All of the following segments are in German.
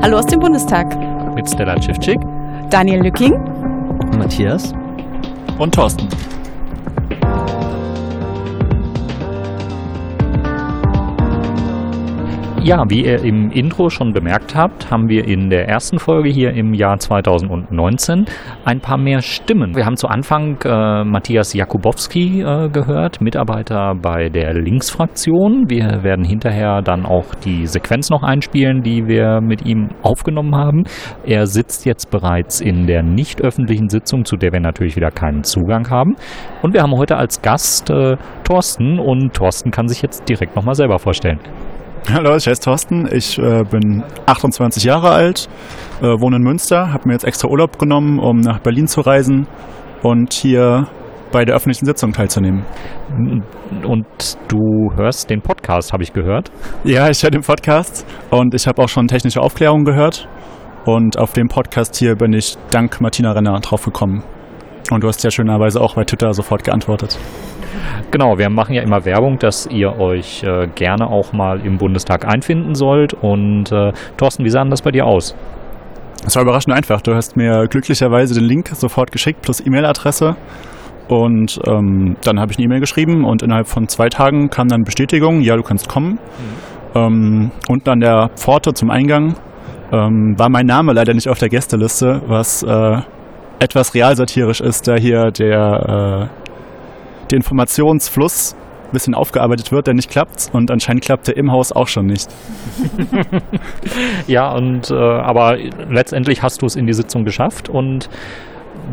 Hallo aus dem Bundestag. Mit Stella Civcik, Daniel Lücking, Matthias und Thorsten. Ja, wie ihr im Intro schon bemerkt habt, haben wir in der ersten Folge hier im Jahr 2019 ein paar mehr Stimmen. Wir haben zu Anfang äh, Matthias Jakubowski äh, gehört, Mitarbeiter bei der Linksfraktion. Wir werden hinterher dann auch die Sequenz noch einspielen, die wir mit ihm aufgenommen haben. Er sitzt jetzt bereits in der nicht öffentlichen Sitzung, zu der wir natürlich wieder keinen Zugang haben. Und wir haben heute als Gast äh, Thorsten und Thorsten kann sich jetzt direkt nochmal selber vorstellen. Hallo, ich heiße Thorsten. Ich äh, bin 28 Jahre alt, äh, wohne in Münster, habe mir jetzt extra Urlaub genommen, um nach Berlin zu reisen und hier bei der öffentlichen Sitzung teilzunehmen. Und du hörst den Podcast, habe ich gehört? Ja, ich höre den Podcast und ich habe auch schon technische Aufklärungen gehört. Und auf dem Podcast hier bin ich dank Martina Renner draufgekommen. Und du hast ja schönerweise auch bei Twitter sofort geantwortet. Genau, wir machen ja immer Werbung, dass ihr euch äh, gerne auch mal im Bundestag einfinden sollt. Und äh, Thorsten, wie sah denn das bei dir aus? Es war überraschend einfach. Du hast mir glücklicherweise den Link sofort geschickt plus E-Mail-Adresse. Und ähm, dann habe ich eine E-Mail geschrieben und innerhalb von zwei Tagen kam dann Bestätigung, ja, du kannst kommen. Mhm. Ähm, und an der Pforte zum Eingang ähm, war mein Name leider nicht auf der Gästeliste, was äh, etwas realsatirisch ist, da hier der äh, der Informationsfluss ein bisschen aufgearbeitet wird, der nicht klappt und anscheinend klappt der im Haus auch schon nicht. ja, und äh, aber letztendlich hast du es in die Sitzung geschafft und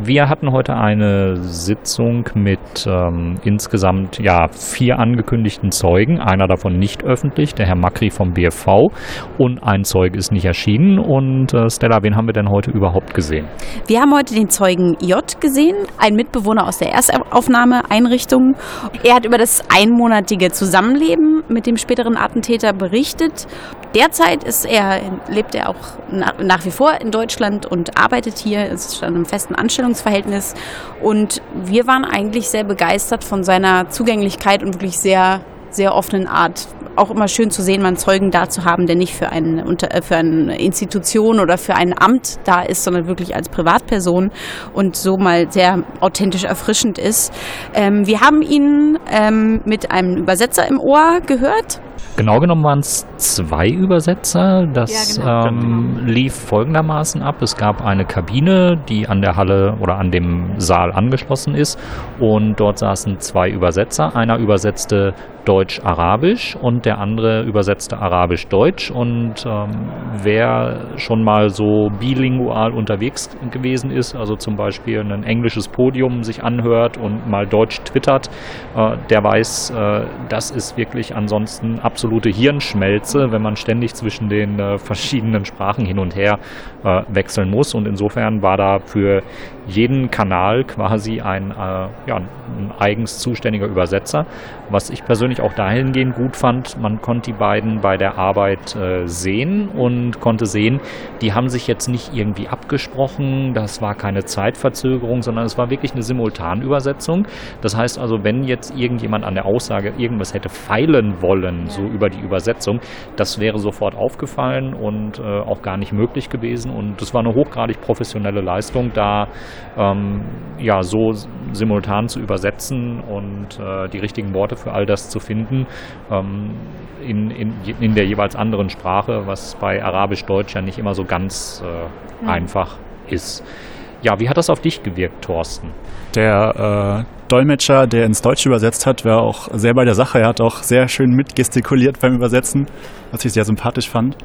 wir hatten heute eine Sitzung mit ähm, insgesamt ja, vier angekündigten Zeugen, einer davon nicht öffentlich, der Herr Makri vom BFV und ein Zeuge ist nicht erschienen. Und äh, Stella, wen haben wir denn heute überhaupt gesehen? Wir haben heute den Zeugen J gesehen, ein Mitbewohner aus der Erstaufnahmeeinrichtung. Er hat über das einmonatige Zusammenleben mit dem späteren Attentäter berichtet Derzeit ist er, lebt er auch nach wie vor in Deutschland und arbeitet hier, ist schon im festen Anstellungsverhältnis. Und wir waren eigentlich sehr begeistert von seiner Zugänglichkeit und wirklich sehr, sehr offenen Art. Auch immer schön zu sehen, mal einen Zeugen da zu haben, der nicht für eine, äh, für eine Institution oder für ein Amt da ist, sondern wirklich als Privatperson und so mal sehr authentisch erfrischend ist. Ähm, wir haben ihn ähm, mit einem Übersetzer im Ohr gehört Genau genommen waren es zwei Übersetzer. Das ja, genau. ähm, lief folgendermaßen ab. Es gab eine Kabine, die an der Halle oder an dem Saal angeschlossen ist. Und dort saßen zwei Übersetzer. Einer übersetzte Deutsch-Arabisch und der andere übersetzte Arabisch-Deutsch. Und ähm, wer schon mal so bilingual unterwegs gewesen ist, also zum Beispiel ein englisches Podium sich anhört und mal Deutsch twittert, äh, der weiß, äh, das ist wirklich ansonsten absolute Hirnschmelze, wenn man ständig zwischen den äh, verschiedenen Sprachen hin und her äh, wechseln muss. Und insofern war da für jeden Kanal quasi ein, äh, ja, ein eigens zuständiger Übersetzer, was ich persönlich auch dahingehend gut fand. Man konnte die beiden bei der Arbeit äh, sehen und konnte sehen, die haben sich jetzt nicht irgendwie abgesprochen, das war keine Zeitverzögerung, sondern es war wirklich eine Simultanübersetzung. Das heißt also, wenn jetzt irgendjemand an der Aussage irgendwas hätte feilen wollen, so über die Übersetzung, das wäre sofort aufgefallen und äh, auch gar nicht möglich gewesen. Und das war eine hochgradig professionelle Leistung, da ähm, ja so simultan zu übersetzen und äh, die richtigen Worte für all das zu finden ähm, in, in, in der jeweils anderen Sprache, was bei Arabisch-Deutsch ja nicht immer so ganz äh, mhm. einfach ist. Ja, wie hat das auf dich gewirkt, Thorsten? Der äh, Dolmetscher, der ins Deutsche übersetzt hat, war auch sehr bei der Sache. Er hat auch sehr schön mitgestikuliert beim Übersetzen, was ich sehr sympathisch fand.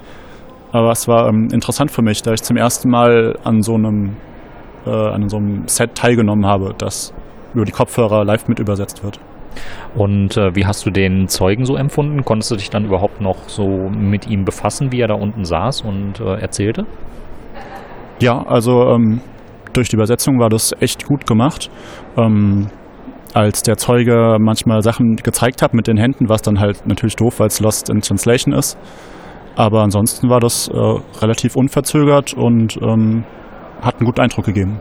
Aber es war ähm, interessant für mich, da ich zum ersten Mal an so einem äh, an so einem Set teilgenommen habe, das über die Kopfhörer live mit übersetzt wird. Und äh, wie hast du den Zeugen so empfunden? Konntest du dich dann überhaupt noch so mit ihm befassen, wie er da unten saß und äh, erzählte? Ja, also ähm, durch die Übersetzung war das echt gut gemacht. Ähm, als der Zeuge manchmal Sachen gezeigt hat mit den Händen, was dann halt natürlich doof, weil es Lost in Translation ist. Aber ansonsten war das äh, relativ unverzögert und ähm, hat einen guten Eindruck gegeben.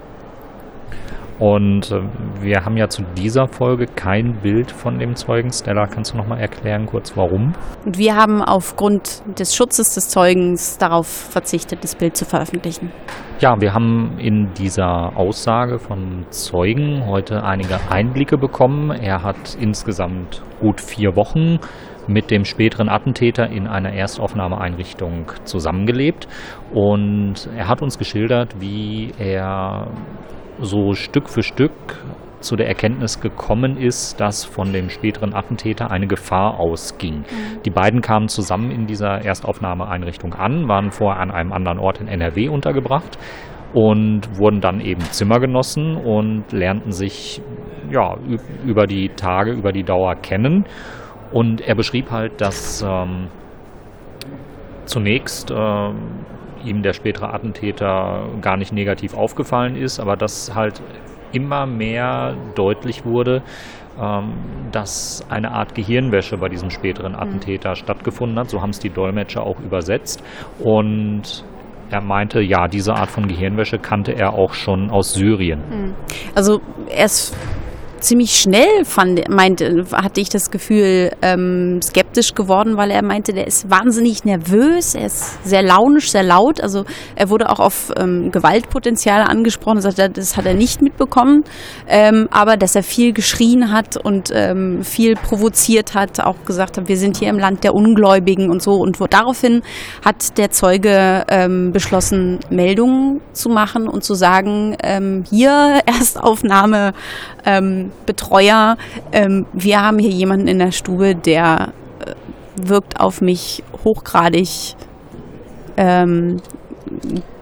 Und äh, wir haben ja zu dieser Folge kein Bild von dem Zeugen. Stella, kannst du noch mal erklären kurz, warum? Wir haben aufgrund des Schutzes des Zeugens darauf verzichtet, das Bild zu veröffentlichen. Ja, wir haben in dieser Aussage vom Zeugen heute einige Einblicke bekommen. Er hat insgesamt gut vier Wochen mit dem späteren Attentäter in einer Erstaufnahmeeinrichtung zusammengelebt. Und er hat uns geschildert, wie er so Stück für Stück zu der Erkenntnis gekommen ist, dass von dem späteren Attentäter eine Gefahr ausging. Mhm. Die beiden kamen zusammen in dieser Erstaufnahmeeinrichtung an, waren vorher an einem anderen Ort in NRW untergebracht und wurden dann eben Zimmergenossen und lernten sich ja, über die Tage, über die Dauer kennen. Und er beschrieb halt, dass ähm, zunächst ähm, ihm der spätere Attentäter gar nicht negativ aufgefallen ist, aber dass halt immer mehr deutlich wurde, ähm, dass eine Art Gehirnwäsche bei diesem späteren Attentäter mhm. stattgefunden hat. So haben es die Dolmetscher auch übersetzt. Und er meinte, ja, diese Art von Gehirnwäsche kannte er auch schon aus Syrien. Mhm. Also er ist ziemlich schnell fand, meinte, hatte ich das Gefühl, ähm, skeptisch geworden, weil er meinte, der ist wahnsinnig nervös, er ist sehr launisch, sehr laut. Also er wurde auch auf ähm, Gewaltpotenziale angesprochen, das hat, er, das hat er nicht mitbekommen, ähm, aber dass er viel geschrien hat und ähm, viel provoziert hat, auch gesagt hat, wir sind hier im Land der Ungläubigen und so. Und wo, daraufhin hat der Zeuge ähm, beschlossen, Meldungen zu machen und zu sagen, ähm, hier Erstaufnahme ähm, Betreuer, ähm, wir haben hier jemanden in der Stube, der äh, wirkt auf mich hochgradig ähm,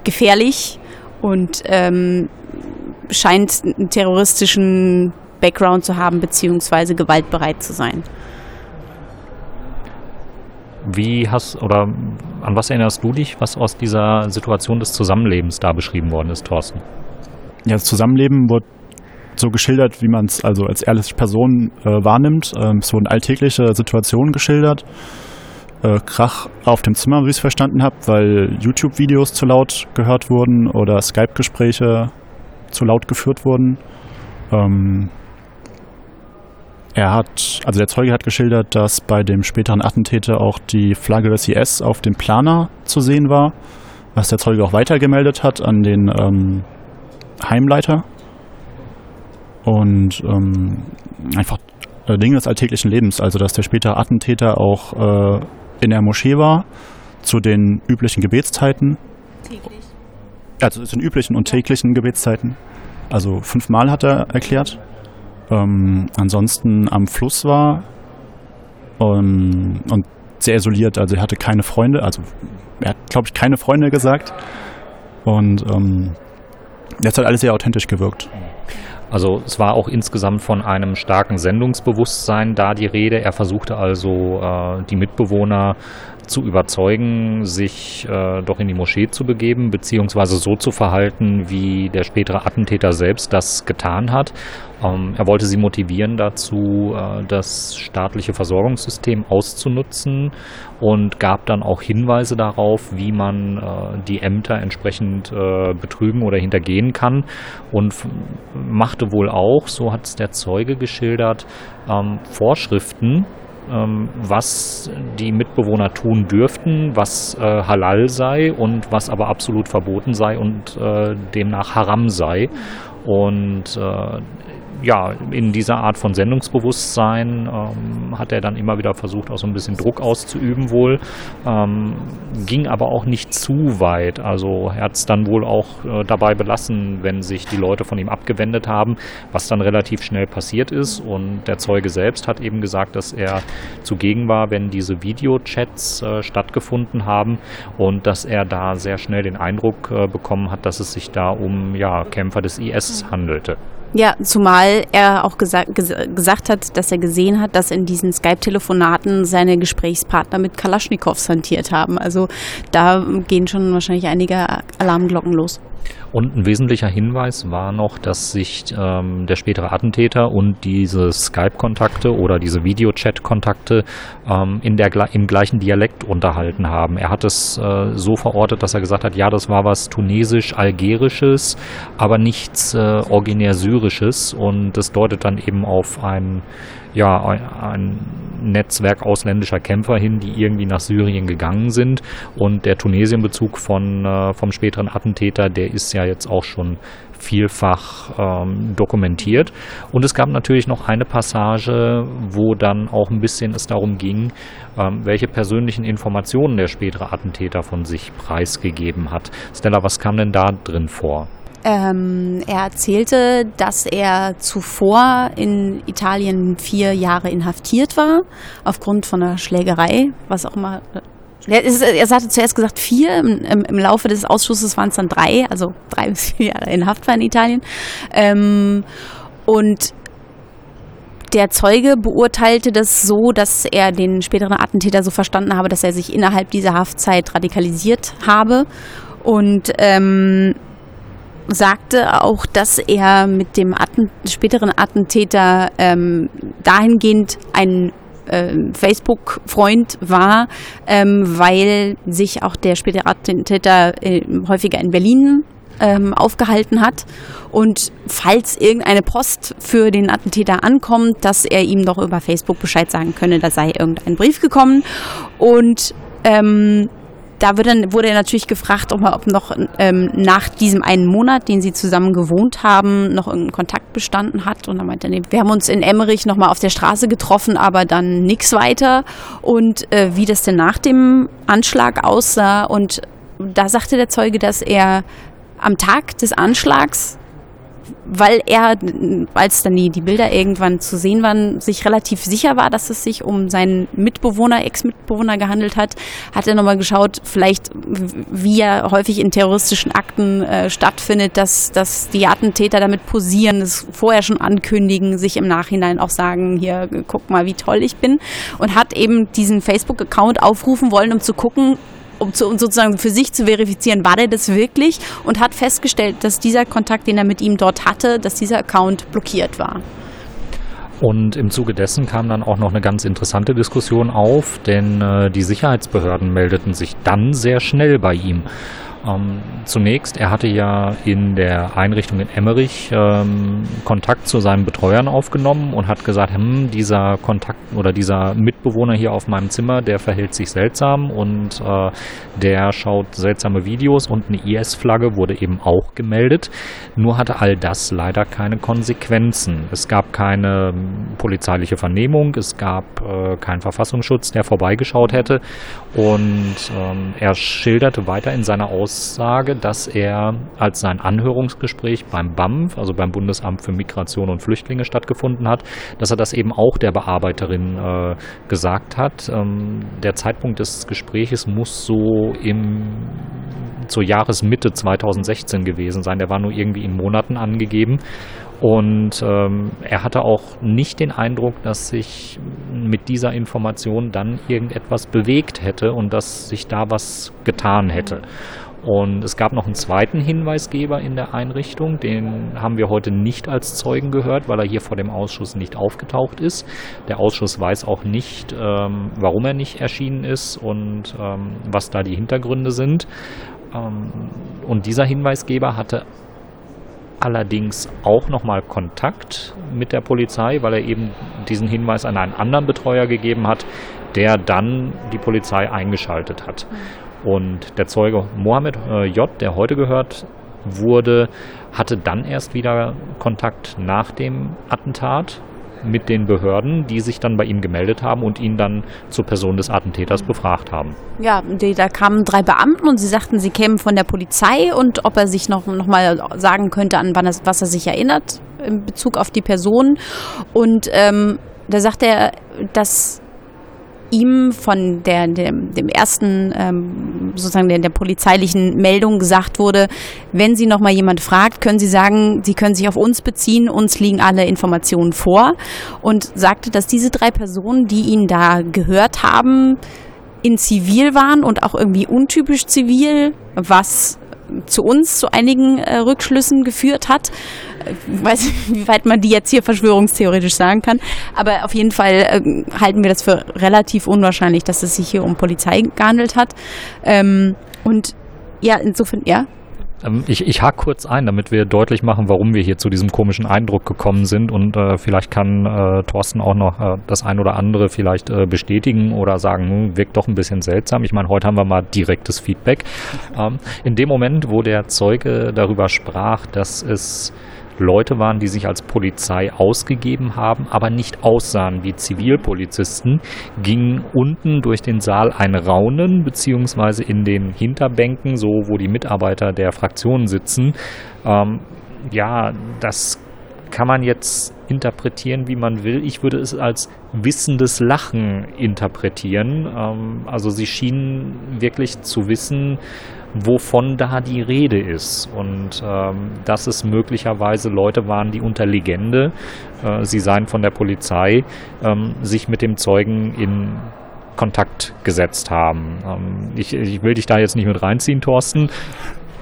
gefährlich und ähm, scheint einen terroristischen Background zu haben, beziehungsweise gewaltbereit zu sein. Wie hast oder an was erinnerst du dich, was aus dieser Situation des Zusammenlebens da beschrieben worden ist, Thorsten? Ja, das Zusammenleben wurde so geschildert, wie man es also als ehrliche Person äh, wahrnimmt. Ähm, es wurden alltägliche Situationen geschildert. Äh, Krach auf dem Zimmer, wie ich es verstanden habe, weil YouTube-Videos zu laut gehört wurden oder Skype-Gespräche zu laut geführt wurden. Ähm, er hat, also der Zeuge hat geschildert, dass bei dem späteren Attentäter auch die Flagge des IS auf dem Planer zu sehen war, was der Zeuge auch weitergemeldet hat an den ähm, Heimleiter und ähm, einfach äh, Dinge des alltäglichen Lebens. Also, dass der spätere Attentäter auch äh, in der Moschee war, zu den üblichen Gebetszeiten. Täglich. Also zu den üblichen und täglichen Gebetszeiten. Also fünfmal hat er erklärt. Ähm, ansonsten am Fluss war ähm, und sehr isoliert. Also er hatte keine Freunde. Also er hat, glaube ich, keine Freunde gesagt. Und ähm, das hat alles sehr authentisch gewirkt. Also es war auch insgesamt von einem starken Sendungsbewusstsein da die Rede. Er versuchte also äh, die Mitbewohner zu überzeugen, sich äh, doch in die Moschee zu begeben, beziehungsweise so zu verhalten, wie der spätere Attentäter selbst das getan hat. Ähm, er wollte sie motivieren dazu, äh, das staatliche Versorgungssystem auszunutzen und gab dann auch Hinweise darauf, wie man äh, die Ämter entsprechend äh, betrügen oder hintergehen kann und machte wohl auch, so hat es der Zeuge geschildert, ähm, Vorschriften, was die Mitbewohner tun dürften, was äh, halal sei und was aber absolut verboten sei und äh, demnach haram sei. Und äh, ja, in dieser Art von Sendungsbewusstsein ähm, hat er dann immer wieder versucht, auch so ein bisschen Druck auszuüben wohl, ähm, ging aber auch nicht zu weit. Also er hat es dann wohl auch äh, dabei belassen, wenn sich die Leute von ihm abgewendet haben, was dann relativ schnell passiert ist. Und der Zeuge selbst hat eben gesagt, dass er zugegen war, wenn diese Videochats äh, stattgefunden haben und dass er da sehr schnell den Eindruck äh, bekommen hat, dass es sich da um ja, Kämpfer des IS handelte. Ja, zumal er auch gesa ges gesagt hat, dass er gesehen hat, dass in diesen Skype-Telefonaten seine Gesprächspartner mit Kalaschnikows hantiert haben. Also da gehen schon wahrscheinlich einige Alarmglocken los. Und ein wesentlicher Hinweis war noch, dass sich ähm, der spätere Attentäter und diese Skype-Kontakte oder diese Videochat-Kontakte ähm, in der, im gleichen Dialekt unterhalten haben. Er hat es äh, so verortet, dass er gesagt hat, ja, das war was tunesisch-algerisches, aber nichts äh, originär syrisches und das deutet dann eben auf ein ja, ein Netzwerk ausländischer Kämpfer hin, die irgendwie nach Syrien gegangen sind. Und der Tunesien-Bezug von, äh, vom späteren Attentäter, der ist ja jetzt auch schon vielfach ähm, dokumentiert. Und es gab natürlich noch eine Passage, wo dann auch ein bisschen es darum ging, ähm, welche persönlichen Informationen der spätere Attentäter von sich preisgegeben hat. Stella, was kam denn da drin vor? Ähm, er erzählte, dass er zuvor in Italien vier Jahre inhaftiert war, aufgrund von einer Schlägerei, was auch immer. Er, er hatte zuerst gesagt vier, im, im Laufe des Ausschusses waren es dann drei, also drei bis vier Jahre in Haft war in Italien. Ähm, und der Zeuge beurteilte das so, dass er den späteren Attentäter so verstanden habe, dass er sich innerhalb dieser Haftzeit radikalisiert habe. Und ähm, sagte auch, dass er mit dem Atten späteren Attentäter ähm, dahingehend ein äh, Facebook-Freund war, ähm, weil sich auch der spätere Attentäter äh, häufiger in Berlin ähm, aufgehalten hat. Und falls irgendeine Post für den Attentäter ankommt, dass er ihm doch über Facebook Bescheid sagen könne, da sei irgendein Brief gekommen. Und ähm, da dann, wurde er natürlich gefragt, ob, ob noch ähm, nach diesem einen Monat, den sie zusammen gewohnt haben, noch irgendein Kontakt bestanden hat. Und er meinte nee, wir haben uns in Emmerich nochmal auf der Straße getroffen, aber dann nichts weiter. Und äh, wie das denn nach dem Anschlag aussah. Und da sagte der Zeuge, dass er am Tag des Anschlags weil er, als dann die, die Bilder irgendwann zu sehen waren, sich relativ sicher war, dass es sich um seinen Mitbewohner, Ex-Mitbewohner gehandelt hat, hat er nochmal geschaut, vielleicht wie er häufig in terroristischen Akten äh, stattfindet, dass, dass die Attentäter damit posieren, es vorher schon ankündigen, sich im Nachhinein auch sagen, hier, guck mal, wie toll ich bin. Und hat eben diesen Facebook-Account aufrufen wollen, um zu gucken, um, zu, um sozusagen für sich zu verifizieren, war der das wirklich und hat festgestellt, dass dieser Kontakt, den er mit ihm dort hatte, dass dieser Account blockiert war. Und im Zuge dessen kam dann auch noch eine ganz interessante Diskussion auf, denn äh, die Sicherheitsbehörden meldeten sich dann sehr schnell bei ihm. Ähm, zunächst, er hatte ja in der Einrichtung in Emmerich ähm, Kontakt zu seinen Betreuern aufgenommen und hat gesagt, hm, dieser Kontakt oder dieser Mitbewohner hier auf meinem Zimmer, der verhält sich seltsam und äh, der schaut seltsame Videos und eine IS-Flagge wurde eben auch gemeldet. Nur hatte all das leider keine Konsequenzen. Es gab keine hm, polizeiliche Vernehmung, es gab äh, keinen Verfassungsschutz, der vorbeigeschaut hätte und ähm, er schilderte weiter in seiner Aussage, dass er, als sein Anhörungsgespräch beim BAMF, also beim Bundesamt für Migration und Flüchtlinge stattgefunden hat, dass er das eben auch der Bearbeiterin äh, gesagt hat. Ähm, der Zeitpunkt des Gespräches muss so im zur Jahresmitte 2016 gewesen sein. Der war nur irgendwie in Monaten angegeben. Und ähm, er hatte auch nicht den Eindruck, dass sich mit dieser Information dann irgendetwas bewegt hätte und dass sich da was getan hätte. Und es gab noch einen zweiten Hinweisgeber in der Einrichtung, den haben wir heute nicht als Zeugen gehört, weil er hier vor dem Ausschuss nicht aufgetaucht ist. Der Ausschuss weiß auch nicht, ähm, warum er nicht erschienen ist und ähm, was da die Hintergründe sind. Ähm, und dieser Hinweisgeber hatte allerdings auch nochmal Kontakt mit der Polizei, weil er eben diesen Hinweis an einen anderen Betreuer gegeben hat, der dann die Polizei eingeschaltet hat. Und der Zeuge Mohammed äh, J., der heute gehört wurde, hatte dann erst wieder Kontakt nach dem Attentat mit den Behörden, die sich dann bei ihm gemeldet haben und ihn dann zur Person des Attentäters befragt haben. Ja, die, da kamen drei Beamten und sie sagten, sie kämen von der Polizei und ob er sich noch, noch mal sagen könnte, an er, was er sich erinnert in Bezug auf die Person. Und ähm, da sagte er, dass ihm von der, dem, dem ersten ähm, sozusagen der, der polizeilichen Meldung gesagt wurde, wenn Sie noch mal jemand fragt, können Sie sagen, Sie können sich auf uns beziehen, uns liegen alle Informationen vor. Und sagte, dass diese drei Personen, die ihn da gehört haben, in Zivil waren und auch irgendwie untypisch zivil, was zu uns zu einigen äh, Rückschlüssen geführt hat. Ich weiß nicht, wie weit man die jetzt hier verschwörungstheoretisch sagen kann, aber auf jeden Fall äh, halten wir das für relativ unwahrscheinlich, dass es sich hier um Polizei gehandelt hat. Ähm, und ja, insofern, ja. Ähm, ich, ich hake kurz ein, damit wir deutlich machen, warum wir hier zu diesem komischen Eindruck gekommen sind und äh, vielleicht kann äh, Thorsten auch noch äh, das ein oder andere vielleicht äh, bestätigen oder sagen, hm, wirkt doch ein bisschen seltsam. Ich meine, heute haben wir mal direktes Feedback. Ähm, in dem Moment, wo der Zeuge darüber sprach, dass es Leute waren, die sich als Polizei ausgegeben haben, aber nicht aussahen wie Zivilpolizisten, ging unten durch den Saal ein Raunen, beziehungsweise in den Hinterbänken, so wo die Mitarbeiter der Fraktionen sitzen. Ähm, ja, das kann man jetzt interpretieren, wie man will. Ich würde es als wissendes Lachen interpretieren. Ähm, also sie schienen wirklich zu wissen, wovon da die Rede ist. Und ähm, dass es möglicherweise Leute waren, die unter Legende, äh, sie seien von der Polizei, ähm, sich mit dem Zeugen in Kontakt gesetzt haben. Ähm, ich, ich, will dich da jetzt nicht mit reinziehen, Thorsten.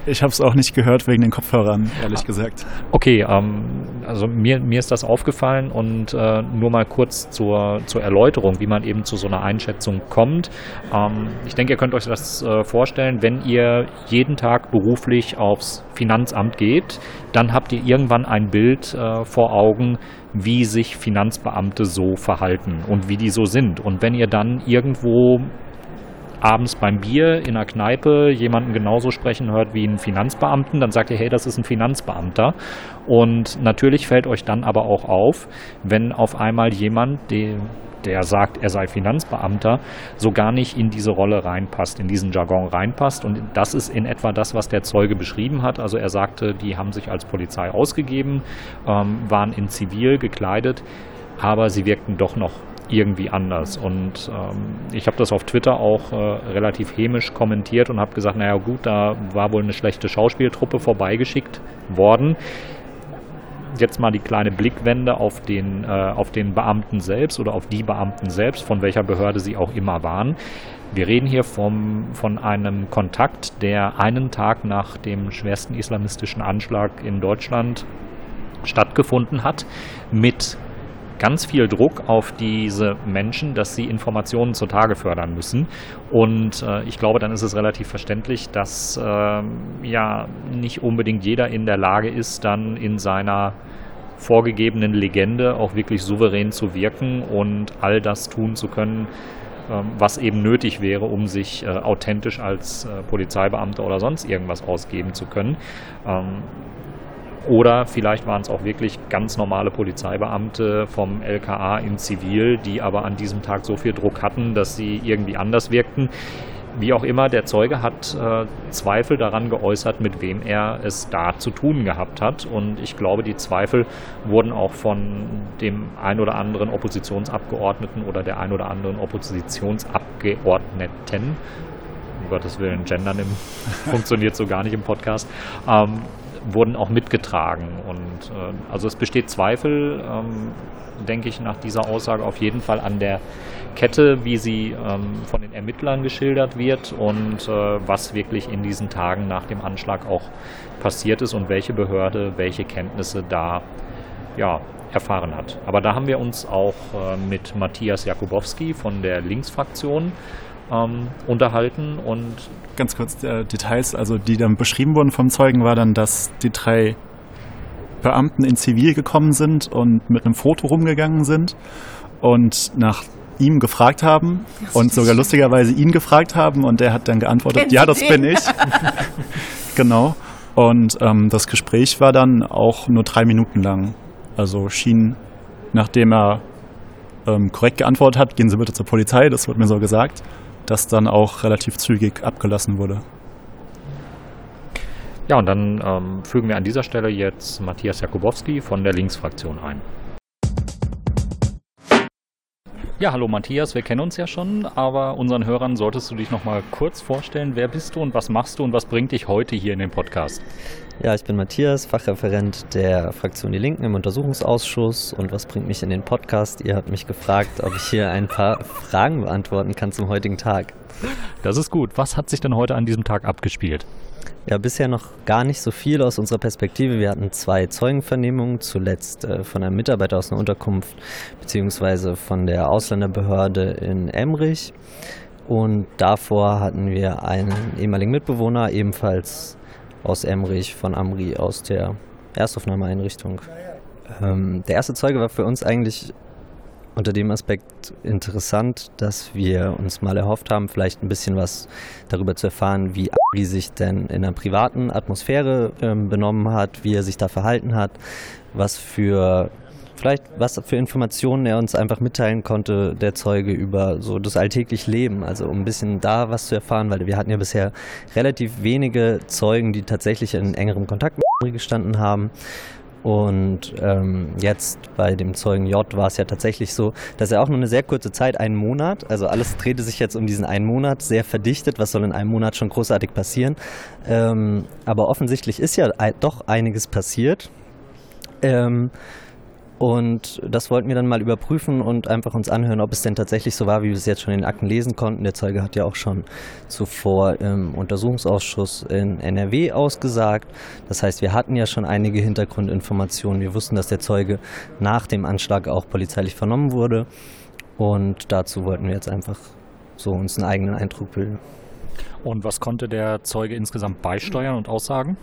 Ich habe es auch nicht gehört wegen den Kopfhörern, ehrlich gesagt. Okay, ähm, also mir, mir ist das aufgefallen und äh, nur mal kurz zur, zur Erläuterung, wie man eben zu so einer Einschätzung kommt. Ähm, ich denke, ihr könnt euch das äh, vorstellen, wenn ihr jeden Tag beruflich aufs Finanzamt geht, dann habt ihr irgendwann ein Bild äh, vor Augen, wie sich Finanzbeamte so verhalten und wie die so sind. Und wenn ihr dann irgendwo abends beim Bier in einer Kneipe jemanden genauso sprechen hört wie einen Finanzbeamten, dann sagt ihr, hey, das ist ein Finanzbeamter. Und natürlich fällt euch dann aber auch auf, wenn auf einmal jemand, der, der sagt, er sei Finanzbeamter, so gar nicht in diese Rolle reinpasst, in diesen Jargon reinpasst. Und das ist in etwa das, was der Zeuge beschrieben hat. Also er sagte, die haben sich als Polizei ausgegeben, ähm, waren in Zivil gekleidet, aber sie wirkten doch noch irgendwie anders. Und ähm, ich habe das auf Twitter auch äh, relativ hämisch kommentiert und habe gesagt, naja gut, da war wohl eine schlechte Schauspieltruppe vorbeigeschickt worden. Jetzt mal die kleine Blickwende auf den, äh, auf den Beamten selbst oder auf die Beamten selbst, von welcher Behörde sie auch immer waren. Wir reden hier vom, von einem Kontakt, der einen Tag nach dem schwersten islamistischen Anschlag in Deutschland stattgefunden hat, mit ganz viel Druck auf diese Menschen, dass sie Informationen zutage fördern müssen. Und äh, ich glaube, dann ist es relativ verständlich, dass äh, ja nicht unbedingt jeder in der Lage ist, dann in seiner vorgegebenen Legende auch wirklich souverän zu wirken und all das tun zu können, ähm, was eben nötig wäre, um sich äh, authentisch als äh, Polizeibeamter oder sonst irgendwas ausgeben zu können. Ähm, oder vielleicht waren es auch wirklich ganz normale Polizeibeamte vom LKA in Zivil, die aber an diesem Tag so viel Druck hatten, dass sie irgendwie anders wirkten. Wie auch immer, der Zeuge hat äh, Zweifel daran geäußert, mit wem er es da zu tun gehabt hat. Und ich glaube, die Zweifel wurden auch von dem ein oder anderen Oppositionsabgeordneten oder der ein oder anderen Oppositionsabgeordneten, um Gottes Willen, Gendern im, funktioniert so gar nicht im Podcast, ähm, wurden auch mitgetragen. Und äh, also es besteht Zweifel, ähm, denke ich, nach dieser Aussage auf jeden Fall an der Kette, wie sie ähm, von den Ermittlern geschildert wird und äh, was wirklich in diesen Tagen nach dem Anschlag auch passiert ist und welche Behörde welche Kenntnisse da ja, erfahren hat. Aber da haben wir uns auch äh, mit Matthias Jakubowski von der Linksfraktion ähm, unterhalten und ganz kurz äh, Details, also die dann beschrieben wurden vom Zeugen, war dann, dass die drei Beamten in Zivil gekommen sind und mit einem Foto rumgegangen sind und nach ihm gefragt haben und sogar lustigerweise ihn gefragt haben und der hat dann geantwortet, Kennen ja, das bin ich. genau. Und ähm, das Gespräch war dann auch nur drei Minuten lang. Also schien, nachdem er ähm, korrekt geantwortet hat, gehen Sie bitte zur Polizei, das wurde mir so gesagt, das dann auch relativ zügig abgelassen wurde. Ja, und dann ähm, fügen wir an dieser Stelle jetzt Matthias Jakubowski von der Linksfraktion ein. Ja, hallo Matthias, wir kennen uns ja schon, aber unseren Hörern solltest du dich noch mal kurz vorstellen. Wer bist du und was machst du und was bringt dich heute hier in den Podcast? Ja, ich bin Matthias, Fachreferent der Fraktion Die Linken im Untersuchungsausschuss. Und was bringt mich in den Podcast? Ihr habt mich gefragt, ob ich hier ein paar Fragen beantworten kann zum heutigen Tag. Das ist gut. Was hat sich denn heute an diesem Tag abgespielt? Ja, bisher noch gar nicht so viel aus unserer Perspektive. Wir hatten zwei Zeugenvernehmungen, zuletzt äh, von einem Mitarbeiter aus einer Unterkunft beziehungsweise von der Ausländerbehörde in Emrich. Und davor hatten wir einen ehemaligen Mitbewohner, ebenfalls aus Emrich, von Amri, aus der Erstaufnahmeeinrichtung. Ähm, der erste Zeuge war für uns eigentlich unter dem Aspekt interessant, dass wir uns mal erhofft haben, vielleicht ein bisschen was darüber zu erfahren, wie Amri sich denn in einer privaten Atmosphäre ähm, benommen hat, wie er sich da verhalten hat, was für vielleicht was für Informationen er uns einfach mitteilen konnte, der Zeuge über so das alltägliche Leben, also um ein bisschen da was zu erfahren, weil wir hatten ja bisher relativ wenige Zeugen, die tatsächlich in engerem Kontakt mit gestanden haben. Und ähm, jetzt bei dem Zeugen J war es ja tatsächlich so, dass er auch nur eine sehr kurze Zeit, einen Monat, also alles drehte sich jetzt um diesen einen Monat, sehr verdichtet, was soll in einem Monat schon großartig passieren. Ähm, aber offensichtlich ist ja doch einiges passiert. Ähm, und das wollten wir dann mal überprüfen und einfach uns anhören, ob es denn tatsächlich so war, wie wir es jetzt schon in den Akten lesen konnten. Der Zeuge hat ja auch schon zuvor im Untersuchungsausschuss in NRW ausgesagt. Das heißt, wir hatten ja schon einige Hintergrundinformationen. Wir wussten, dass der Zeuge nach dem Anschlag auch polizeilich vernommen wurde. Und dazu wollten wir jetzt einfach so uns einen eigenen Eindruck bilden. Und was konnte der Zeuge insgesamt beisteuern und aussagen?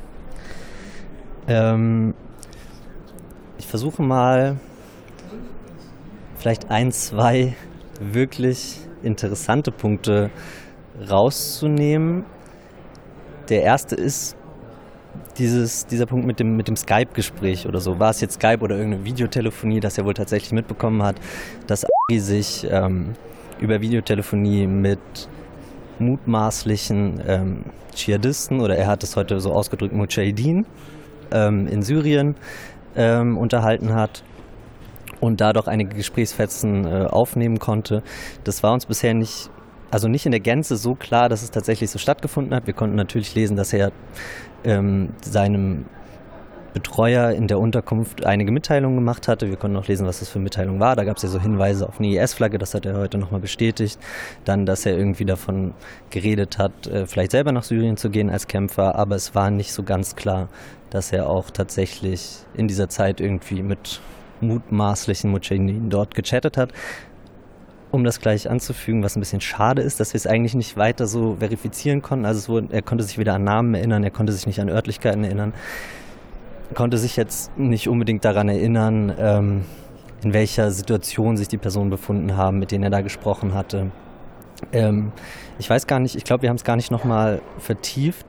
Ähm, ich versuche mal vielleicht ein, zwei wirklich interessante Punkte rauszunehmen. Der erste ist dieses, dieser Punkt mit dem, mit dem Skype-Gespräch oder so. War es jetzt Skype oder irgendeine Videotelefonie, dass er wohl tatsächlich mitbekommen hat, dass Ari sich ähm, über Videotelefonie mit mutmaßlichen ähm, Dschihadisten oder er hat es heute so ausgedrückt, Mujahideen ähm, in Syrien ähm, unterhalten hat und dadurch einige Gesprächsfetzen äh, aufnehmen konnte. Das war uns bisher nicht, also nicht in der Gänze so klar, dass es tatsächlich so stattgefunden hat. Wir konnten natürlich lesen, dass er ähm, seinem Betreuer in der Unterkunft einige Mitteilungen gemacht hatte. Wir konnten auch lesen, was das für Mitteilung war. Da gab es ja so Hinweise auf eine IS-Flagge, das hat er heute nochmal bestätigt. Dann, dass er irgendwie davon geredet hat, äh, vielleicht selber nach Syrien zu gehen als Kämpfer, aber es war nicht so ganz klar, dass er auch tatsächlich in dieser Zeit irgendwie mit mutmaßlichen Mujahideen dort gechattet hat. Um das gleich anzufügen, was ein bisschen schade ist, dass wir es eigentlich nicht weiter so verifizieren konnten. Also wurde, er konnte sich weder an Namen erinnern, er konnte sich nicht an Örtlichkeiten erinnern konnte sich jetzt nicht unbedingt daran erinnern, ähm, in welcher Situation sich die Personen befunden haben, mit denen er da gesprochen hatte. Ähm, ich weiß gar nicht, ich glaube, wir haben es gar nicht nochmal vertieft.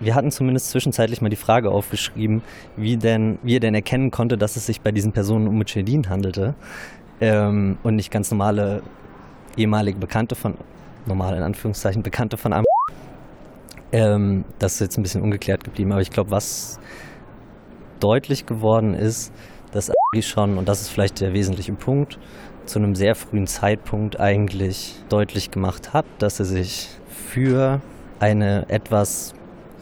Wir hatten zumindest zwischenzeitlich mal die Frage aufgeschrieben, wie, denn, wie er denn erkennen konnte, dass es sich bei diesen Personen um Mujahideen handelte ähm, und nicht ganz normale ehemalige Bekannte von, normale in Anführungszeichen, Bekannte von Am. Ähm, das ist jetzt ein bisschen ungeklärt geblieben, aber ich glaube, was deutlich geworden ist, dass er schon, und das ist vielleicht der wesentliche Punkt, zu einem sehr frühen Zeitpunkt eigentlich deutlich gemacht hat, dass er sich für eine etwas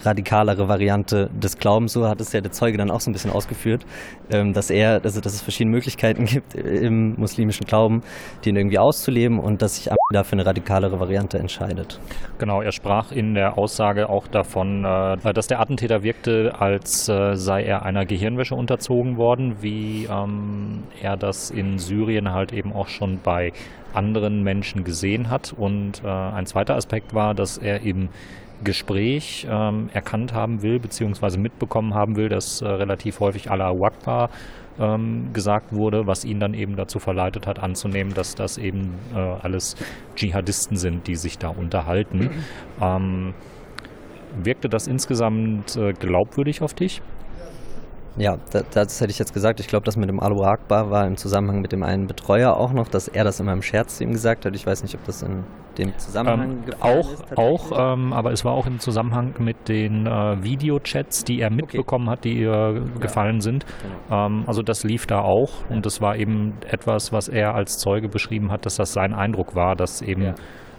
radikalere Variante des Glaubens, so hat es ja der Zeuge dann auch so ein bisschen ausgeführt, ähm, dass er, also dass es verschiedene Möglichkeiten gibt im muslimischen Glauben, den irgendwie auszuleben und dass sich dafür eine radikalere Variante entscheidet. Genau, er sprach in der Aussage auch davon, äh, dass der Attentäter wirkte, als äh, sei er einer Gehirnwäsche unterzogen worden, wie ähm, er das in Syrien halt eben auch schon bei anderen Menschen gesehen hat. Und äh, ein zweiter Aspekt war, dass er eben Gespräch ähm, erkannt haben will, beziehungsweise mitbekommen haben will, dass äh, relativ häufig Allah Akbar ähm, gesagt wurde, was ihn dann eben dazu verleitet hat, anzunehmen, dass das eben äh, alles Dschihadisten sind, die sich da unterhalten. Ähm, wirkte das insgesamt äh, glaubwürdig auf dich? Ja, das, das, hätte ich jetzt gesagt. Ich glaube, das mit dem Alu Akbar war im Zusammenhang mit dem einen Betreuer auch noch, dass er das immer im Scherz zu ihm gesagt hat. Ich weiß nicht, ob das in dem Zusammenhang ähm, auch, ist, auch, ähm, aber es war auch im Zusammenhang mit den äh, Videochats, die er mitbekommen okay. hat, die ihr ja. gefallen sind. Genau. Ähm, also das lief da auch ja. und das war eben etwas, was er als Zeuge beschrieben hat, dass das sein Eindruck war, dass eben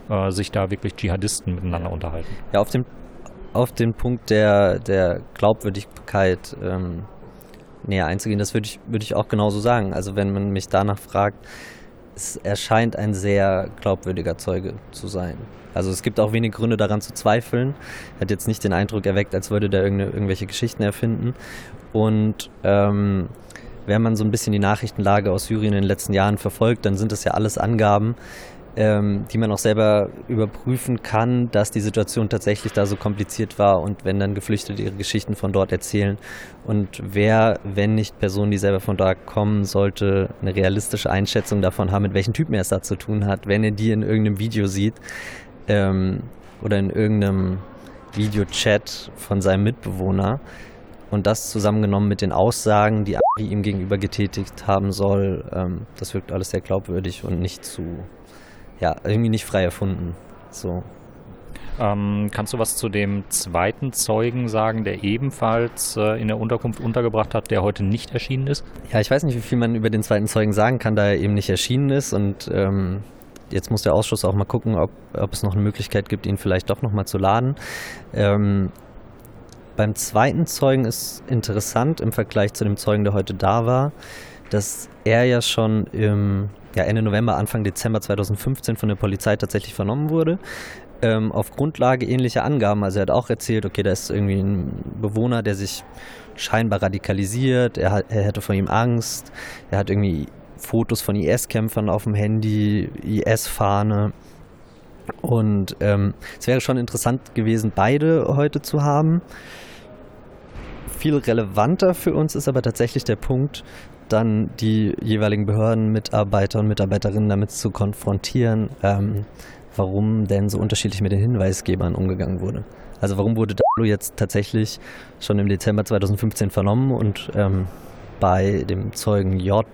ja. äh, sich da wirklich Dschihadisten miteinander unterhalten. Ja, auf dem auf den Punkt der, der Glaubwürdigkeit ähm, näher einzugehen, das würde ich, würd ich auch genauso sagen. Also wenn man mich danach fragt, es erscheint ein sehr glaubwürdiger Zeuge zu sein. Also es gibt auch wenig Gründe daran zu zweifeln. Hat jetzt nicht den Eindruck erweckt, als würde der irgendwelche Geschichten erfinden. Und ähm, wenn man so ein bisschen die Nachrichtenlage aus Syrien in den letzten Jahren verfolgt, dann sind das ja alles Angaben, ähm, die man auch selber überprüfen kann, dass die Situation tatsächlich da so kompliziert war und wenn dann Geflüchtete ihre Geschichten von dort erzählen. Und wer, wenn nicht Personen, die selber von dort kommen, sollte eine realistische Einschätzung davon haben, mit welchen Typen er es da zu tun hat, wenn er die in irgendeinem Video sieht ähm, oder in irgendeinem Videochat von seinem Mitbewohner und das zusammengenommen mit den Aussagen, die Ari ihm gegenüber getätigt haben soll, ähm, das wirkt alles sehr glaubwürdig und nicht zu ja, irgendwie nicht frei erfunden. So. Ähm, kannst du was zu dem zweiten Zeugen sagen, der ebenfalls äh, in der Unterkunft untergebracht hat, der heute nicht erschienen ist? Ja, ich weiß nicht, wie viel man über den zweiten Zeugen sagen kann, da er eben nicht erschienen ist. Und ähm, jetzt muss der Ausschuss auch mal gucken, ob, ob es noch eine Möglichkeit gibt, ihn vielleicht doch nochmal zu laden. Ähm, beim zweiten Zeugen ist interessant im Vergleich zu dem Zeugen, der heute da war, dass er ja schon im ja, Ende November, Anfang Dezember 2015 von der Polizei tatsächlich vernommen wurde. Ähm, auf Grundlage ähnlicher Angaben. Also er hat auch erzählt, okay, da ist irgendwie ein Bewohner, der sich scheinbar radikalisiert, er, hat, er hätte vor ihm Angst, er hat irgendwie Fotos von IS-Kämpfern auf dem Handy, IS-Fahne. Und ähm, es wäre schon interessant gewesen, beide heute zu haben. Viel relevanter für uns ist aber tatsächlich der Punkt, dann die jeweiligen Behördenmitarbeiter und Mitarbeiterinnen damit zu konfrontieren, ähm, warum denn so unterschiedlich mit den Hinweisgebern umgegangen wurde. Also warum wurde Dalo jetzt tatsächlich schon im Dezember 2015 vernommen und ähm, bei dem Zeugen J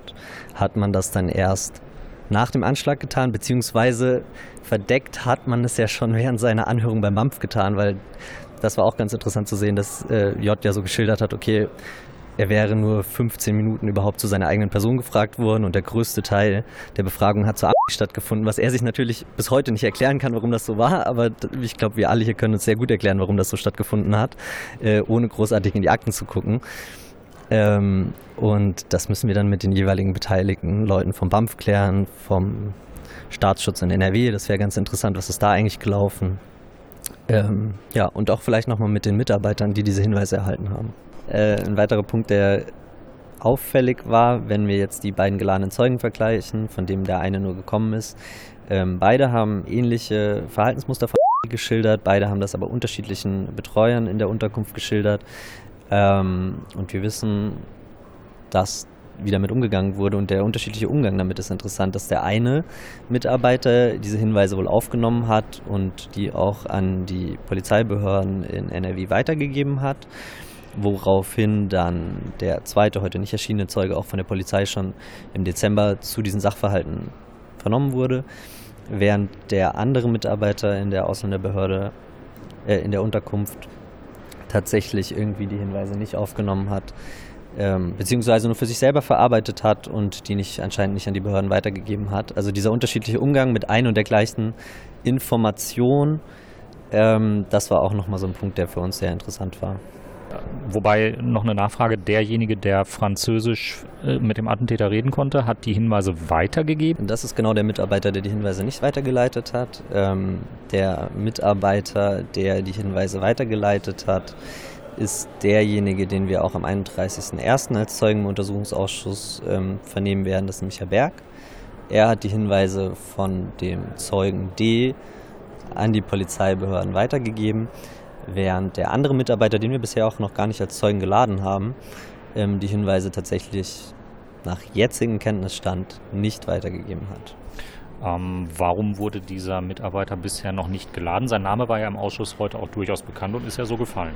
hat man das dann erst nach dem Anschlag getan, beziehungsweise verdeckt hat man es ja schon während seiner Anhörung beim BAMF getan, weil das war auch ganz interessant zu sehen, dass äh, J ja so geschildert hat, okay, er wäre nur 15 Minuten überhaupt zu seiner eigenen Person gefragt worden und der größte Teil der Befragung hat zur Absicht stattgefunden, was er sich natürlich bis heute nicht erklären kann, warum das so war, aber ich glaube, wir alle hier können uns sehr gut erklären, warum das so stattgefunden hat, äh, ohne großartig in die Akten zu gucken. Ähm, und das müssen wir dann mit den jeweiligen beteiligten Leuten vom BAMF klären, vom Staatsschutz in NRW. Das wäre ganz interessant, was ist da eigentlich gelaufen. Ähm, ja, und auch vielleicht nochmal mit den Mitarbeitern, die diese Hinweise erhalten haben. Äh, ein weiterer Punkt, der auffällig war, wenn wir jetzt die beiden geladenen Zeugen vergleichen, von dem der eine nur gekommen ist. Ähm, beide haben ähnliche Verhaltensmuster geschildert, beide haben das aber unterschiedlichen Betreuern in der Unterkunft geschildert. Ähm, und wir wissen, dass wie damit umgegangen wurde und der unterschiedliche Umgang damit ist interessant, dass der eine Mitarbeiter diese Hinweise wohl aufgenommen hat und die auch an die Polizeibehörden in NRW weitergegeben hat woraufhin dann der zweite, heute nicht erschienene Zeuge auch von der Polizei schon im Dezember zu diesen Sachverhalten vernommen wurde, während der andere Mitarbeiter in der Ausländerbehörde, äh, in der Unterkunft, tatsächlich irgendwie die Hinweise nicht aufgenommen hat, ähm, beziehungsweise nur für sich selber verarbeitet hat und die nicht anscheinend nicht an die Behörden weitergegeben hat. Also dieser unterschiedliche Umgang mit ein und der gleichen Information, ähm, das war auch nochmal so ein Punkt, der für uns sehr interessant war. Wobei noch eine Nachfrage, derjenige, der Französisch äh, mit dem Attentäter reden konnte, hat die Hinweise weitergegeben? Das ist genau der Mitarbeiter, der die Hinweise nicht weitergeleitet hat. Ähm, der Mitarbeiter, der die Hinweise weitergeleitet hat, ist derjenige, den wir auch am 31.01. als Zeugen im Untersuchungsausschuss ähm, vernehmen werden, das ist nämlich Herr Berg. Er hat die Hinweise von dem Zeugen D an die Polizeibehörden weitergegeben während der andere Mitarbeiter, den wir bisher auch noch gar nicht als Zeugen geladen haben, ähm, die Hinweise tatsächlich nach jetzigem Kenntnisstand nicht weitergegeben hat. Ähm, warum wurde dieser Mitarbeiter bisher noch nicht geladen? Sein Name war ja im Ausschuss heute auch durchaus bekannt und ist ja so gefallen.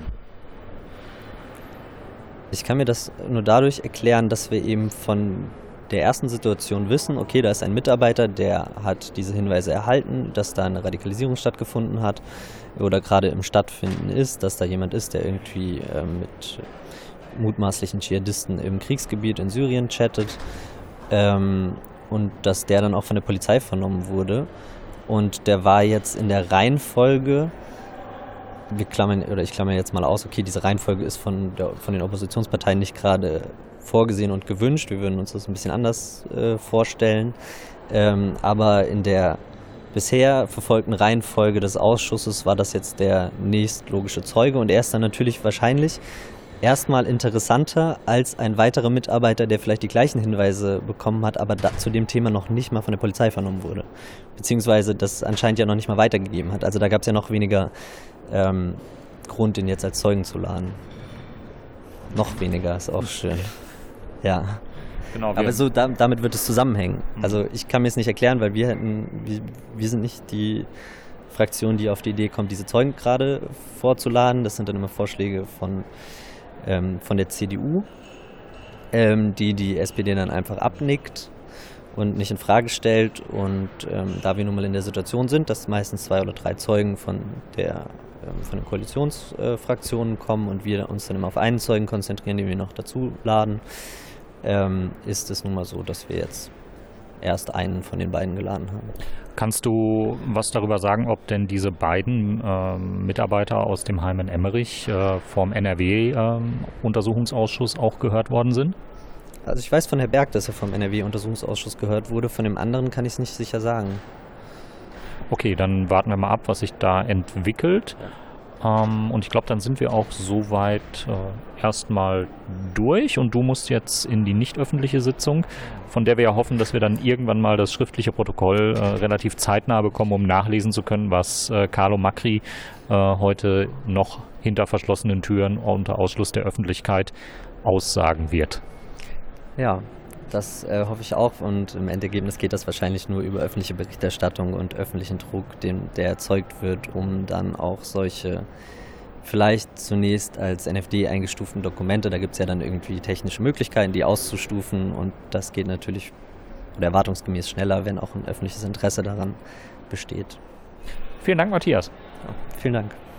Ich kann mir das nur dadurch erklären, dass wir eben von der ersten Situation wissen, okay, da ist ein Mitarbeiter, der hat diese Hinweise erhalten, dass da eine Radikalisierung stattgefunden hat oder gerade im Stattfinden ist, dass da jemand ist, der irgendwie äh, mit mutmaßlichen Dschihadisten im Kriegsgebiet in Syrien chattet ähm, und dass der dann auch von der Polizei vernommen wurde. Und der war jetzt in der Reihenfolge wir klammern, oder ich klammer jetzt mal aus, okay, diese Reihenfolge ist von, der, von den Oppositionsparteien nicht gerade vorgesehen und gewünscht. Wir würden uns das ein bisschen anders äh, vorstellen. Ähm, aber in der bisher verfolgten Reihenfolge des Ausschusses war das jetzt der nächstlogische Zeuge und er ist dann natürlich wahrscheinlich erstmal interessanter als ein weiterer Mitarbeiter, der vielleicht die gleichen Hinweise bekommen hat, aber zu dem Thema noch nicht mal von der Polizei vernommen wurde. Beziehungsweise das anscheinend ja noch nicht mal weitergegeben hat. Also da gab es ja noch weniger ähm, Grund, ihn jetzt als Zeugen zu laden. Noch weniger ist auch schön. Ja. Genau, Aber so da, damit wird es zusammenhängen. Mhm. Also ich kann mir es nicht erklären, weil wir hätten, wir, wir sind nicht die Fraktion, die auf die Idee kommt, diese Zeugen gerade vorzuladen. Das sind dann immer Vorschläge von, ähm, von der CDU, ähm, die die SPD dann einfach abnickt und nicht in Frage stellt. Und ähm, da wir nun mal in der Situation sind, dass meistens zwei oder drei Zeugen von der ähm, von den Koalitionsfraktionen kommen und wir uns dann immer auf einen Zeugen konzentrieren, den wir noch dazu laden, ähm, ist es nun mal so, dass wir jetzt erst einen von den beiden geladen haben. Kannst du was darüber sagen, ob denn diese beiden äh, Mitarbeiter aus dem Heim in Emmerich äh, vom NRW-Untersuchungsausschuss ähm, äh, auch gehört worden sind? Also ich weiß von Herrn Berg, dass er vom NRW-Untersuchungsausschuss gehört wurde. Von dem anderen kann ich es nicht sicher sagen. Okay, dann warten wir mal ab, was sich da entwickelt. Ja. Ähm, und ich glaube, dann sind wir auch soweit äh, erstmal durch und du musst jetzt in die nicht öffentliche Sitzung, von der wir ja hoffen, dass wir dann irgendwann mal das schriftliche Protokoll äh, relativ zeitnah bekommen, um nachlesen zu können, was äh, Carlo Macri äh, heute noch hinter verschlossenen Türen unter Ausschluss der Öffentlichkeit aussagen wird. Ja, das äh, hoffe ich auch. Und im Endergebnis geht das wahrscheinlich nur über öffentliche Berichterstattung und öffentlichen Druck, den, der erzeugt wird, um dann auch solche vielleicht zunächst als NFD eingestuften Dokumente, da gibt es ja dann irgendwie technische Möglichkeiten, die auszustufen. Und das geht natürlich oder erwartungsgemäß schneller, wenn auch ein öffentliches Interesse daran besteht. Vielen Dank, Matthias. Ja, vielen Dank.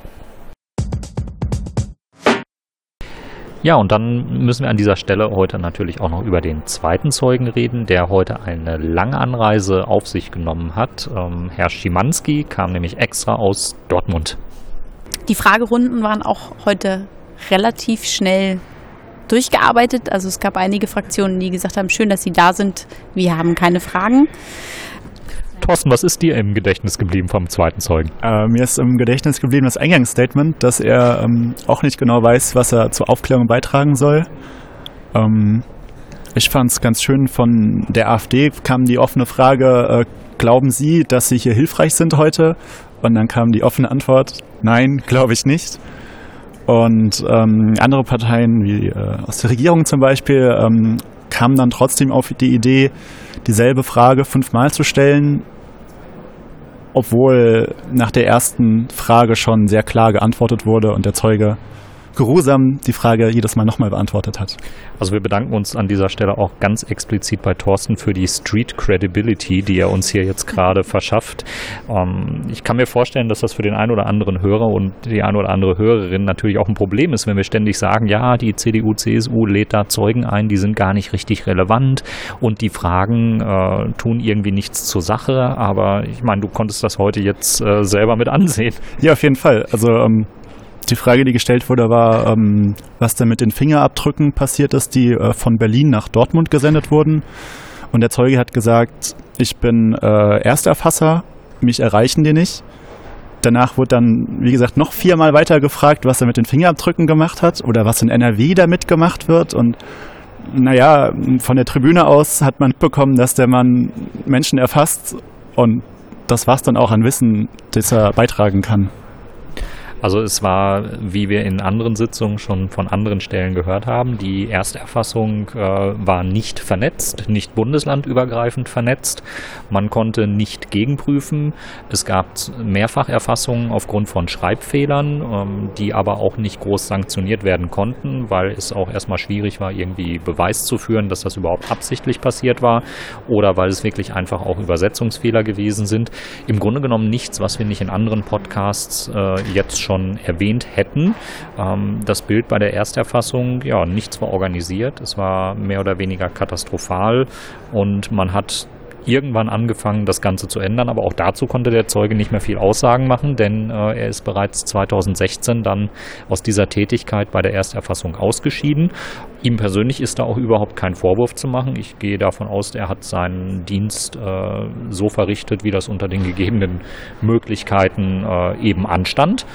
Ja, und dann müssen wir an dieser Stelle heute natürlich auch noch über den zweiten Zeugen reden, der heute eine lange Anreise auf sich genommen hat. Ähm, Herr Schimanski kam nämlich extra aus Dortmund. Die Fragerunden waren auch heute relativ schnell durchgearbeitet. Also es gab einige Fraktionen, die gesagt haben, schön, dass Sie da sind. Wir haben keine Fragen. Thorsten, was ist dir im Gedächtnis geblieben vom zweiten Zeugen? Äh, mir ist im Gedächtnis geblieben das Eingangsstatement, dass er ähm, auch nicht genau weiß, was er zur Aufklärung beitragen soll. Ähm, ich fand es ganz schön, von der AfD kam die offene Frage, äh, glauben Sie, dass Sie hier hilfreich sind heute? Und dann kam die offene Antwort, nein, glaube ich nicht. Und ähm, andere Parteien, wie äh, aus der Regierung zum Beispiel, ähm, kamen dann trotzdem auf die Idee, dieselbe Frage fünfmal zu stellen, obwohl nach der ersten Frage schon sehr klar geantwortet wurde und der Zeuge geruhsam die Frage jedes Mal nochmal beantwortet hat. Also wir bedanken uns an dieser Stelle auch ganz explizit bei Thorsten für die Street Credibility, die er uns hier jetzt gerade verschafft. Ähm, ich kann mir vorstellen, dass das für den einen oder anderen Hörer und die eine oder andere Hörerin natürlich auch ein Problem ist, wenn wir ständig sagen, ja, die CDU, CSU lädt da Zeugen ein, die sind gar nicht richtig relevant und die Fragen äh, tun irgendwie nichts zur Sache. Aber ich meine, du konntest das heute jetzt äh, selber mit ansehen. Ja, auf jeden Fall. Also ähm, die Frage, die gestellt wurde, war, ähm, was denn mit den Fingerabdrücken passiert ist, die äh, von Berlin nach Dortmund gesendet wurden. Und der Zeuge hat gesagt, ich bin äh, Ersterfasser, mich erreichen die nicht. Danach wurde dann, wie gesagt, noch viermal weiter gefragt, was er mit den Fingerabdrücken gemacht hat oder was in NRW damit gemacht wird. Und naja, von der Tribüne aus hat man mitbekommen, dass der Mann Menschen erfasst und das war es dann auch an Wissen, das er beitragen kann. Also es war, wie wir in anderen Sitzungen schon von anderen Stellen gehört haben, die Ersterfassung äh, war nicht vernetzt, nicht bundeslandübergreifend vernetzt. Man konnte nicht gegenprüfen. Es gab Mehrfacherfassungen aufgrund von Schreibfehlern, ähm, die aber auch nicht groß sanktioniert werden konnten, weil es auch erstmal schwierig war, irgendwie Beweis zu führen, dass das überhaupt absichtlich passiert war oder weil es wirklich einfach auch Übersetzungsfehler gewesen sind. Im Grunde genommen nichts, was wir nicht in anderen Podcasts äh, jetzt schon schon erwähnt hätten. Ähm, das Bild bei der Ersterfassung, ja, nichts war organisiert. Es war mehr oder weniger katastrophal und man hat irgendwann angefangen, das Ganze zu ändern, aber auch dazu konnte der Zeuge nicht mehr viel Aussagen machen, denn äh, er ist bereits 2016 dann aus dieser Tätigkeit bei der Ersterfassung ausgeschieden. Ihm persönlich ist da auch überhaupt kein Vorwurf zu machen. Ich gehe davon aus, er hat seinen Dienst äh, so verrichtet, wie das unter den gegebenen Möglichkeiten äh, eben anstand.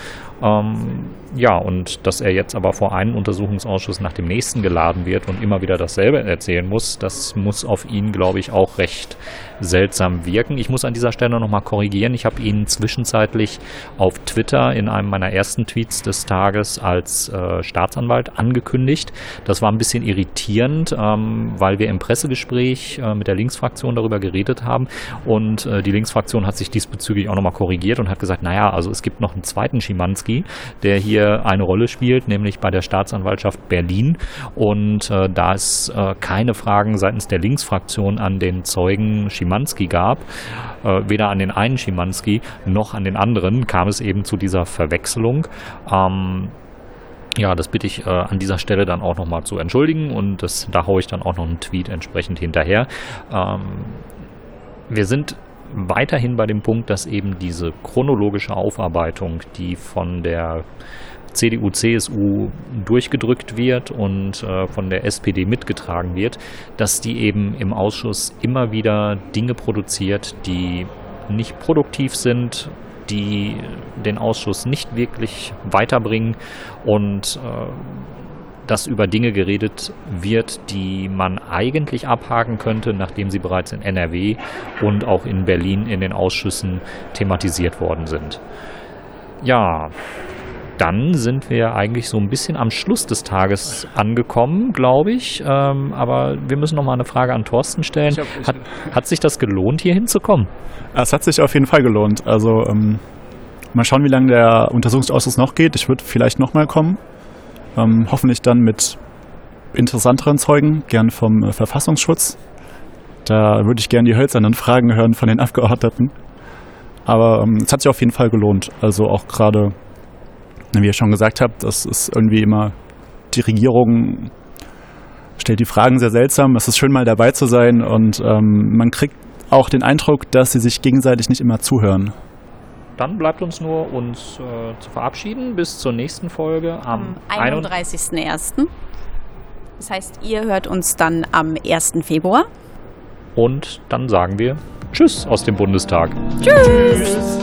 Ähm, ja, und dass er jetzt aber vor einem Untersuchungsausschuss nach dem nächsten geladen wird und immer wieder dasselbe erzählen muss, das muss auf ihn, glaube ich, auch recht seltsam wirken. Ich muss an dieser Stelle nochmal korrigieren. Ich habe ihn zwischenzeitlich auf Twitter in einem meiner ersten Tweets des Tages als äh, Staatsanwalt angekündigt. Das war ein bisschen irritierend, ähm, weil wir im Pressegespräch äh, mit der Linksfraktion darüber geredet haben und äh, die Linksfraktion hat sich diesbezüglich auch nochmal korrigiert und hat gesagt, naja, also es gibt noch einen zweiten Schimanski, der hier eine Rolle spielt, nämlich bei der Staatsanwaltschaft Berlin und äh, da es äh, keine Fragen seitens der Linksfraktion an den Zeugen Schimanski Schimanski gab, äh, weder an den einen Schimanski noch an den anderen, kam es eben zu dieser Verwechslung. Ähm, ja, das bitte ich äh, an dieser Stelle dann auch nochmal zu entschuldigen und das, da haue ich dann auch noch einen Tweet entsprechend hinterher. Ähm, wir sind weiterhin bei dem Punkt, dass eben diese chronologische Aufarbeitung, die von der CDU, CSU durchgedrückt wird und äh, von der SPD mitgetragen wird, dass die eben im Ausschuss immer wieder Dinge produziert, die nicht produktiv sind, die den Ausschuss nicht wirklich weiterbringen und äh, dass über Dinge geredet wird, die man eigentlich abhaken könnte, nachdem sie bereits in NRW und auch in Berlin in den Ausschüssen thematisiert worden sind. Ja, dann sind wir eigentlich so ein bisschen am Schluss des Tages angekommen, glaube ich. Ähm, aber wir müssen noch mal eine Frage an Thorsten stellen. Hab, hat, hat, sich das gelohnt, hier hinzukommen? Es hat sich auf jeden Fall gelohnt. Also ähm, mal schauen, wie lange der Untersuchungsausschuss noch geht. Ich würde vielleicht noch mal kommen. Ähm, hoffentlich dann mit interessanteren Zeugen, gern vom äh, Verfassungsschutz. Da würde ich gerne die hölzernen Fragen hören von den Abgeordneten. Aber ähm, es hat sich auf jeden Fall gelohnt. Also auch gerade wie ihr schon gesagt habt, das ist irgendwie immer die Regierung stellt die Fragen sehr seltsam. Es ist schön mal dabei zu sein und ähm, man kriegt auch den Eindruck, dass sie sich gegenseitig nicht immer zuhören. Dann bleibt uns nur, uns äh, zu verabschieden bis zur nächsten Folge am, am 31.01. Das heißt, ihr hört uns dann am 1. Februar. Und dann sagen wir Tschüss aus dem Bundestag. Tschüss. Tschüss.